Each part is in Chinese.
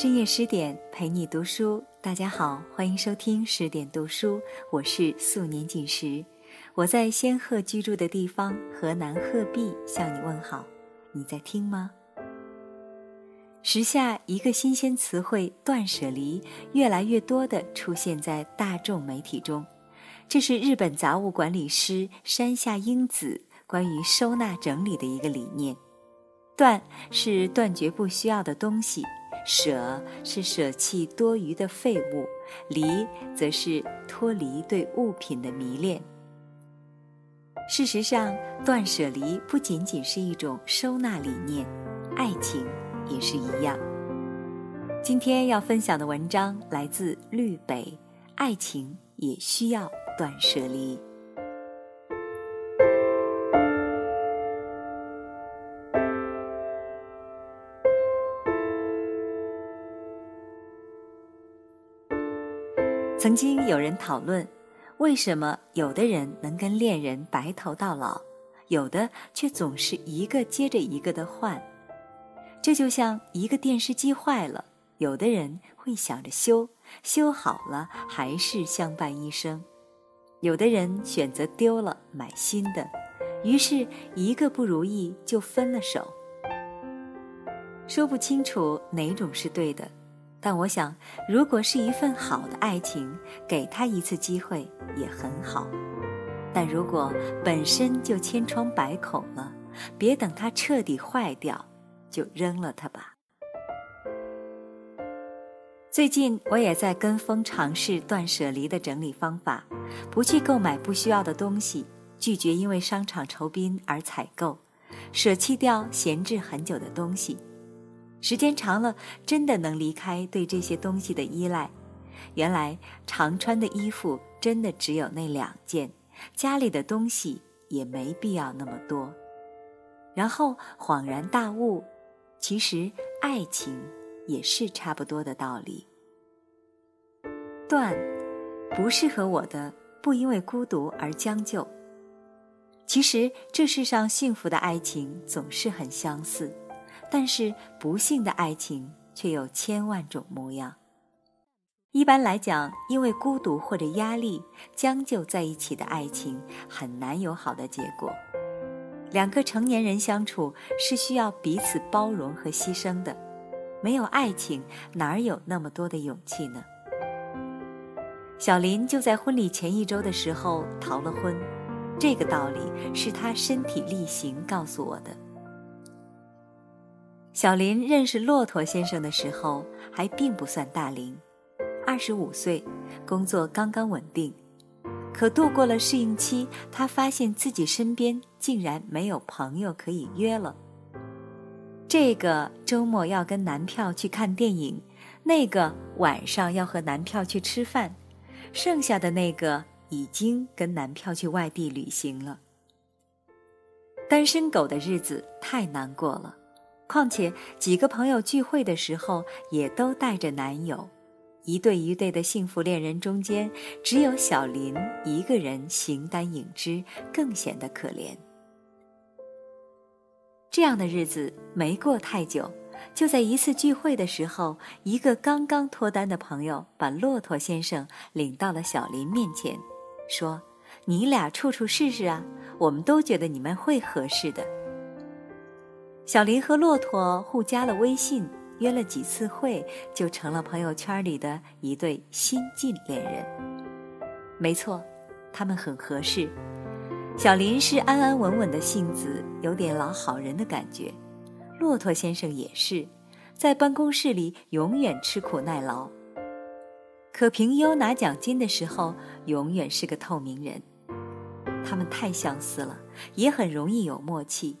深夜十点陪你读书，大家好，欢迎收听十点读书，我是素年锦时，我在仙鹤居住的地方河南鹤壁向你问好，你在听吗？时下一个新鲜词汇“断舍离”越来越多的出现在大众媒体中，这是日本杂物管理师山下英子关于收纳整理的一个理念。断是断绝不需要的东西。舍是舍弃多余的废物，离则是脱离对物品的迷恋。事实上，断舍离不仅仅是一种收纳理念，爱情也是一样。今天要分享的文章来自绿北，爱情也需要断舍离。曾经有人讨论，为什么有的人能跟恋人白头到老，有的却总是一个接着一个的换？这就像一个电视机坏了，有的人会想着修，修好了还是相伴一生；有的人选择丢了买新的，于是一个不如意就分了手。说不清楚哪种是对的。但我想，如果是一份好的爱情，给他一次机会也很好。但如果本身就千疮百孔了，别等它彻底坏掉，就扔了它吧。最近我也在跟风尝试断舍离的整理方法，不去购买不需要的东西，拒绝因为商场酬宾而采购，舍弃掉闲置很久的东西。时间长了，真的能离开对这些东西的依赖。原来常穿的衣服真的只有那两件，家里的东西也没必要那么多。然后恍然大悟，其实爱情也是差不多的道理。断，不适合我的，不因为孤独而将就。其实这世上幸福的爱情总是很相似。但是不幸的爱情却有千万种模样。一般来讲，因为孤独或者压力将就在一起的爱情很难有好的结果。两个成年人相处是需要彼此包容和牺牲的，没有爱情哪有那么多的勇气呢？小林就在婚礼前一周的时候逃了婚，这个道理是他身体力行告诉我的。小林认识骆驼先生的时候还并不算大龄，二十五岁，工作刚刚稳定。可度过了适应期，他发现自己身边竟然没有朋友可以约了。这个周末要跟男票去看电影，那个晚上要和男票去吃饭，剩下的那个已经跟男票去外地旅行了。单身狗的日子太难过了。况且几个朋友聚会的时候也都带着男友，一对一对的幸福恋人中间，只有小林一个人形单影只，更显得可怜。这样的日子没过太久，就在一次聚会的时候，一个刚刚脱单的朋友把骆驼先生领到了小林面前，说：“你俩处处试试啊，我们都觉得你们会合适的。”小林和骆驼互加了微信，约了几次会，就成了朋友圈里的一对新晋恋人。没错，他们很合适。小林是安安稳稳的性子，有点老好人的感觉；骆驼先生也是，在办公室里永远吃苦耐劳，可评优拿奖金的时候，永远是个透明人。他们太相似了，也很容易有默契。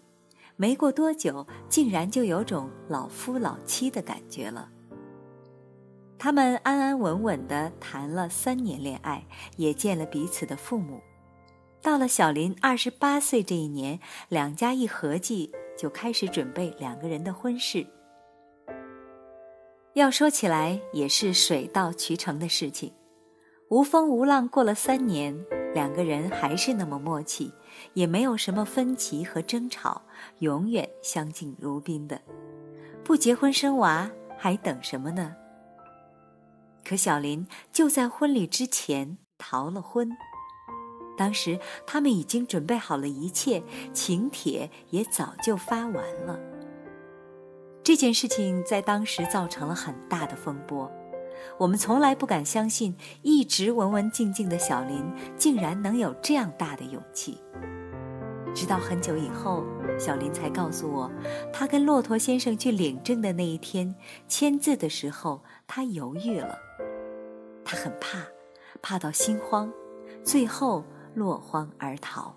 没过多久，竟然就有种老夫老妻的感觉了。他们安安稳稳的谈了三年恋爱，也见了彼此的父母。到了小林二十八岁这一年，两家一合计，就开始准备两个人的婚事。要说起来，也是水到渠成的事情，无风无浪过了三年。两个人还是那么默契，也没有什么分歧和争吵，永远相敬如宾的。不结婚生娃，还等什么呢？可小林就在婚礼之前逃了婚。当时他们已经准备好了一切，请帖也早就发完了。这件事情在当时造成了很大的风波，我们从来不敢相信，一直文文静静的小林竟然能有这样大的勇气。直到很久以后，小林才告诉我，他跟骆驼先生去领证的那一天，签字的时候他犹豫了，他很怕，怕到心慌，最后落荒而逃。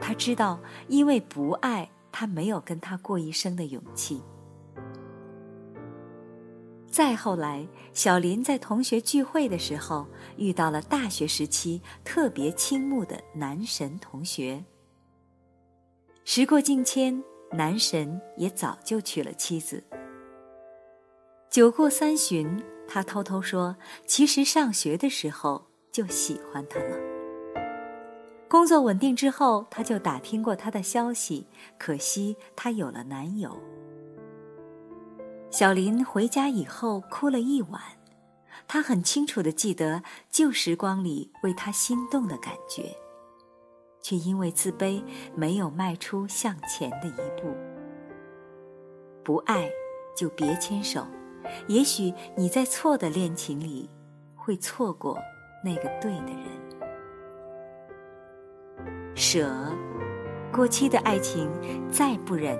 他知道，因为不爱他，没有跟他过一生的勇气。再后来，小林在同学聚会的时候遇到了大学时期特别倾慕的男神同学。时过境迁，男神也早就娶了妻子。酒过三巡，他偷偷说：“其实上学的时候就喜欢他了。”工作稳定之后，他就打听过他的消息，可惜他有了男友。小林回家以后哭了一晚，他很清楚的记得旧时光里为他心动的感觉，却因为自卑没有迈出向前的一步。不爱就别牵手，也许你在错的恋情里会错过那个对的人。舍，过期的爱情再不忍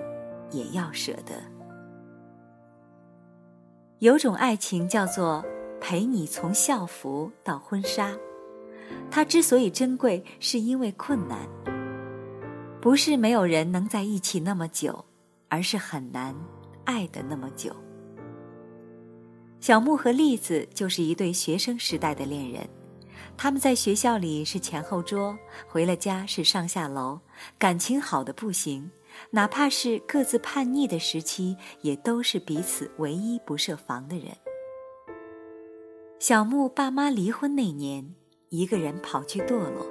也要舍得。有种爱情叫做陪你从校服到婚纱，它之所以珍贵，是因为困难。不是没有人能在一起那么久，而是很难爱的那么久。小木和栗子就是一对学生时代的恋人，他们在学校里是前后桌，回了家是上下楼，感情好的不行。哪怕是各自叛逆的时期，也都是彼此唯一不设防的人。小木爸妈离婚那年，一个人跑去堕落；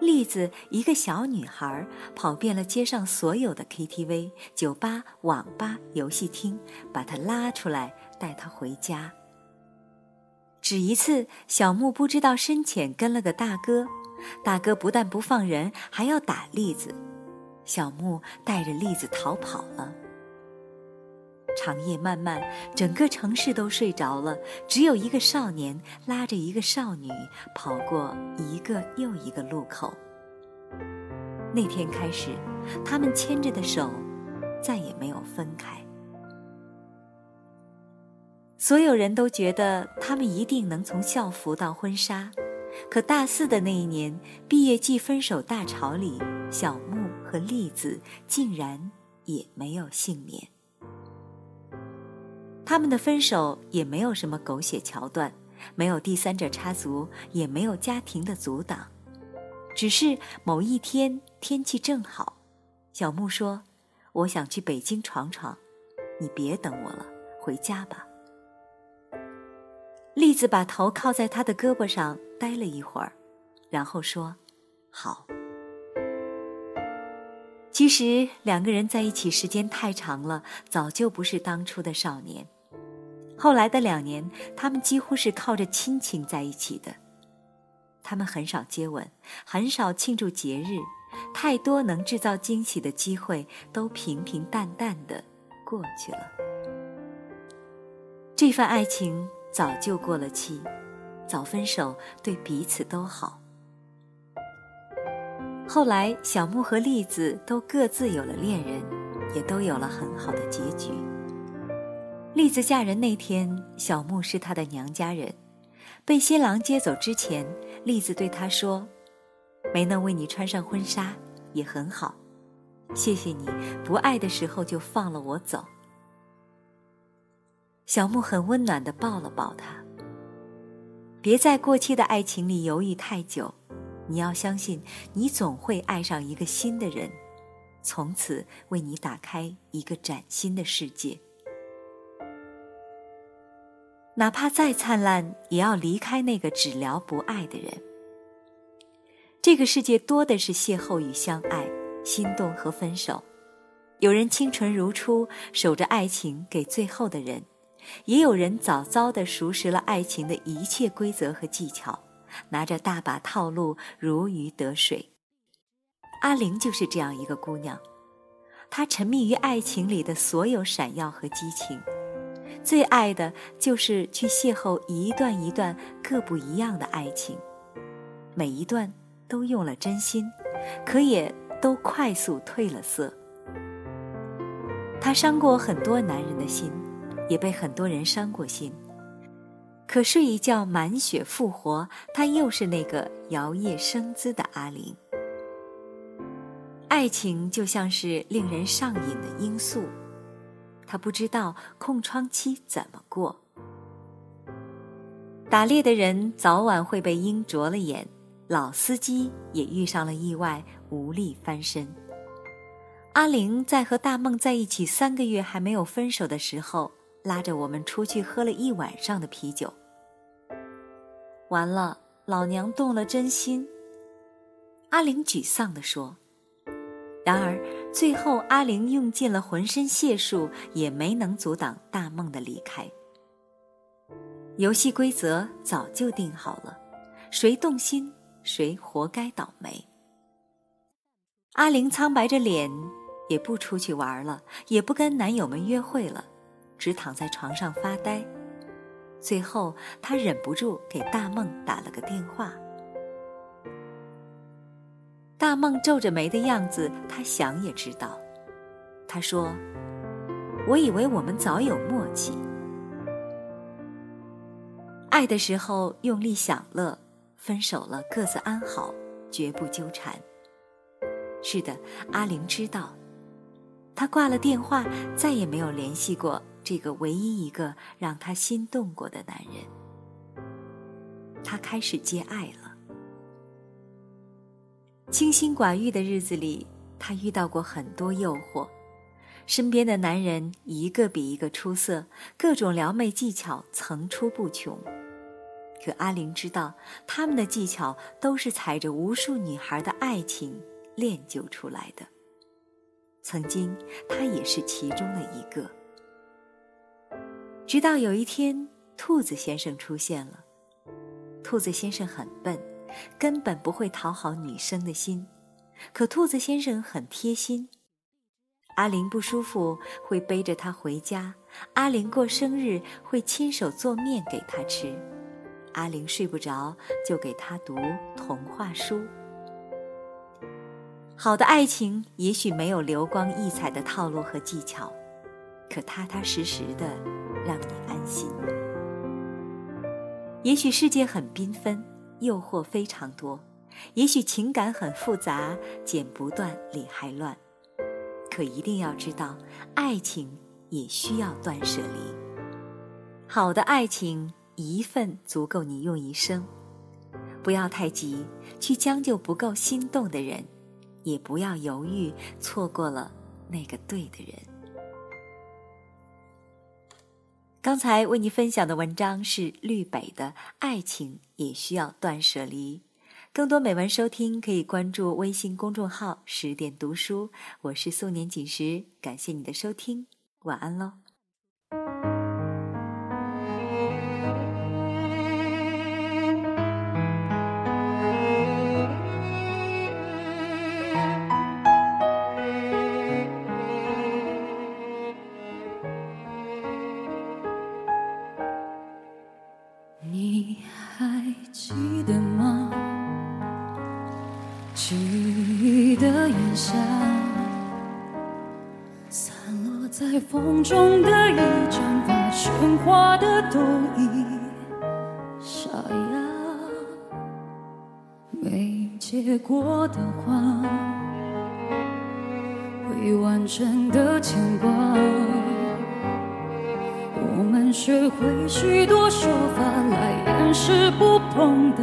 栗子一个小女孩，跑遍了街上所有的 KTV、酒吧、网吧、游戏厅，把她拉出来，带她回家。只一次，小木不知道深浅，跟了个大哥，大哥不但不放人，还要打栗子。小木带着栗子逃跑了。长夜漫漫，整个城市都睡着了，只有一个少年拉着一个少女跑过一个又一个路口。那天开始，他们牵着的手再也没有分开。所有人都觉得他们一定能从校服到婚纱，可大四的那一年，毕业季分手大潮里，小木。和栗子竟然也没有幸免。他们的分手也没有什么狗血桥段，没有第三者插足，也没有家庭的阻挡，只是某一天天气正好，小木说：“我想去北京闯闯，你别等我了，回家吧。”栗子把头靠在他的胳膊上待了一会儿，然后说：“好。”其实两个人在一起时间太长了，早就不是当初的少年。后来的两年，他们几乎是靠着亲情在一起的。他们很少接吻，很少庆祝节日，太多能制造惊喜的机会都平平淡淡的过去了。这份爱情早就过了期，早分手对彼此都好。后来，小木和栗子都各自有了恋人，也都有了很好的结局。栗子嫁人那天，小木是她的娘家人，被新郎接走之前，栗子对他说：“没能为你穿上婚纱也很好，谢谢你不爱的时候就放了我走。”小木很温暖的抱了抱他。别在过期的爱情里犹豫太久。你要相信，你总会爱上一个新的人，从此为你打开一个崭新的世界。哪怕再灿烂，也要离开那个只聊不爱的人。这个世界多的是邂逅与相爱，心动和分手，有人清纯如初，守着爱情给最后的人；也有人早早的熟识了爱情的一切规则和技巧，拿着大把套路如鱼得水。阿玲就是这样一个姑娘，她沉迷于爱情里的所有闪耀和激情，最爱的就是去邂逅一段一段各不一样的爱情，每一段都用了真心，可也都快速褪了色。他伤过很多男人的心，也被很多人伤过心。可睡一觉满血复活，他又是那个摇曳生姿的阿玲。爱情就像是令人上瘾的罂粟，他不知道空窗期怎么过。打猎的人早晚会被鹰啄了眼，老司机也遇上了意外，无力翻身。阿玲在和大梦在一起三个月还没有分手的时候，拉着我们出去喝了一晚上的啤酒。完了，老娘动了真心。阿玲沮丧地说。然而，最后阿玲用尽了浑身解数，也没能阻挡大梦的离开。游戏规则早就定好了，谁动心，谁活该倒霉。阿玲苍白着脸。也不出去玩了，也不跟男友们约会了，只躺在床上发呆。最后，他忍不住给大梦打了个电话。大梦皱着眉的样子，他想也知道。他说：“我以为我们早有默契，爱的时候用力享乐，分手了各自安好，绝不纠缠。”是的，阿玲知道。他挂了电话，再也没有联系过这个唯一一个让他心动过的男人。他开始接爱了。清心寡欲的日子里，他遇到过很多诱惑，身边的男人一个比一个出色，各种撩妹技巧层出不穷。可阿玲知道，他们的技巧都是踩着无数女孩的爱情练就出来的。曾经，他也是其中的一个。直到有一天，兔子先生出现了。兔子先生很笨，根本不会讨好女生的心。可兔子先生很贴心。阿玲不舒服会背着她回家，阿玲过生日会亲手做面给她吃，阿玲睡不着就给她读童话书。好的爱情也许没有流光溢彩的套路和技巧，可踏踏实实的让你安心。也许世界很缤纷，诱惑非常多；也许情感很复杂，剪不断，理还乱。可一定要知道，爱情也需要断舍离。好的爱情一份足够你用一生，不要太急去将就不够心动的人。也不要犹豫，错过了那个对的人。刚才为你分享的文章是绿北的《爱情也需要断舍离》，更多美文收听可以关注微信公众号“十点读书”。我是素年锦时，感谢你的收听，晚安喽。下，散落在风中的一盏发喧哗的都已沙哑，没结果的花，未完成的牵挂。我们学会许多说法来掩饰不碰的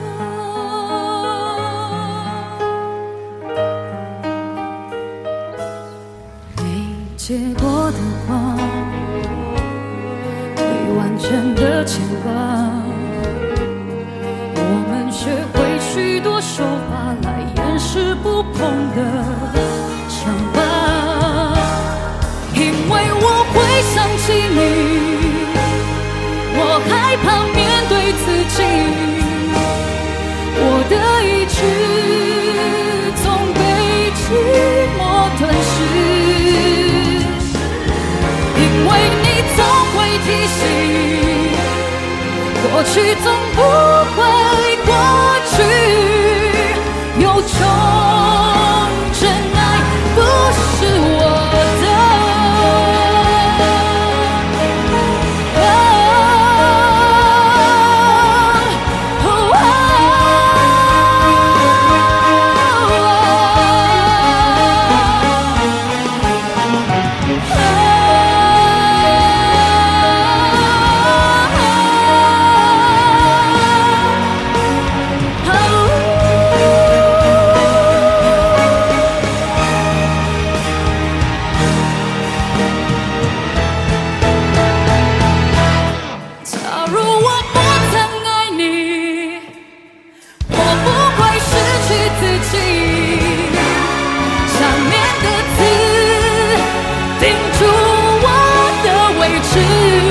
结果的话，未完成的牵挂，我们学会许多手法来掩饰不碰的伤疤，因为我会想起你，我害怕面对自己，我的意志过去总不的